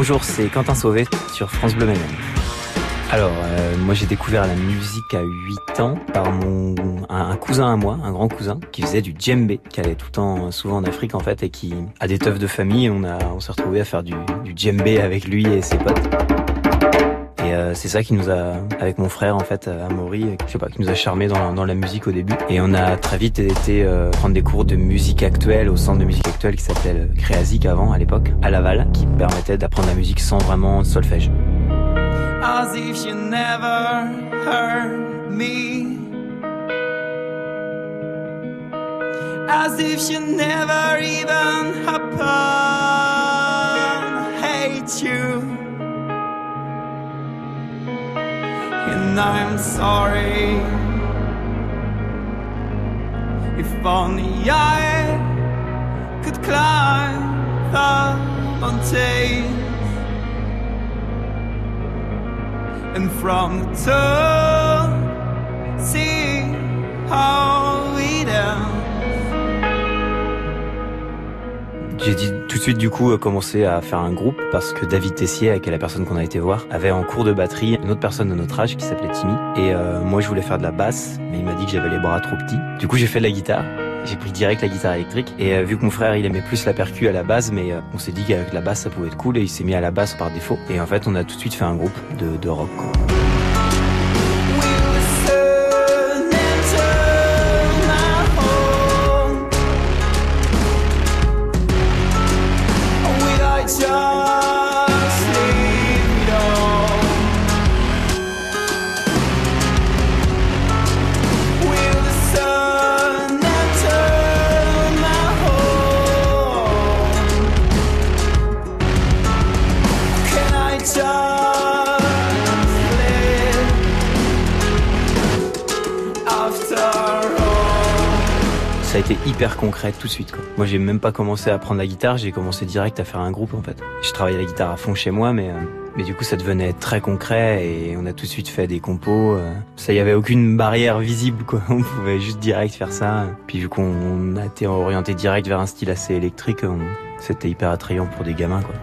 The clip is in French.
Bonjour, c'est Quentin Sauvé sur France Bleu Mayenne. Alors, euh, moi j'ai découvert la musique à 8 ans par mon un, cousin à moi, un grand cousin, qui faisait du djembé, qui allait tout le temps, souvent en Afrique en fait, et qui a des teufs de famille. On on s'est retrouvé à faire du, du djembé avec lui et ses potes. Et euh, c'est ça qui nous a, avec mon frère en fait, à Maury, je sais pas, qui nous a charmé dans, la musique au début. Et on a très vite été euh, prendre des cours de musique actuelle au centre de musique actuelle qui s'appelle Créasic avant, à l'époque, à Laval, qui permettait d'apprendre la musique sans vraiment solfège. as if you never heard me. As if you never even. Hate you. And I'm sorry. If only I could climb the mountains and from the top see how J'ai dit tout de suite du coup euh, commencer à faire un groupe parce que David Tessier, avec la personne qu'on a été voir, avait en cours de batterie une autre personne de notre âge qui s'appelait Timmy. Et euh, moi je voulais faire de la basse, mais il m'a dit que j'avais les bras trop petits. Du coup j'ai fait de la guitare. J'ai pris direct la guitare électrique et euh, vu que mon frère il aimait plus la percu à la base mais on s'est dit qu'avec la basse ça pouvait être cool et il s'est mis à la basse par défaut et en fait on a tout de suite fait un groupe de, de rock. A été hyper concret tout de suite. Moi, j'ai même pas commencé à apprendre la guitare, j'ai commencé direct à faire un groupe en fait. Je travaillais la guitare à fond chez moi, mais euh, mais du coup, ça devenait très concret et on a tout de suite fait des compos. Euh. ça, y avait aucune barrière visible quoi. On pouvait juste direct faire ça. Puis vu qu'on a été orienté direct vers un style assez électrique, c'était hyper attrayant pour des gamins quoi.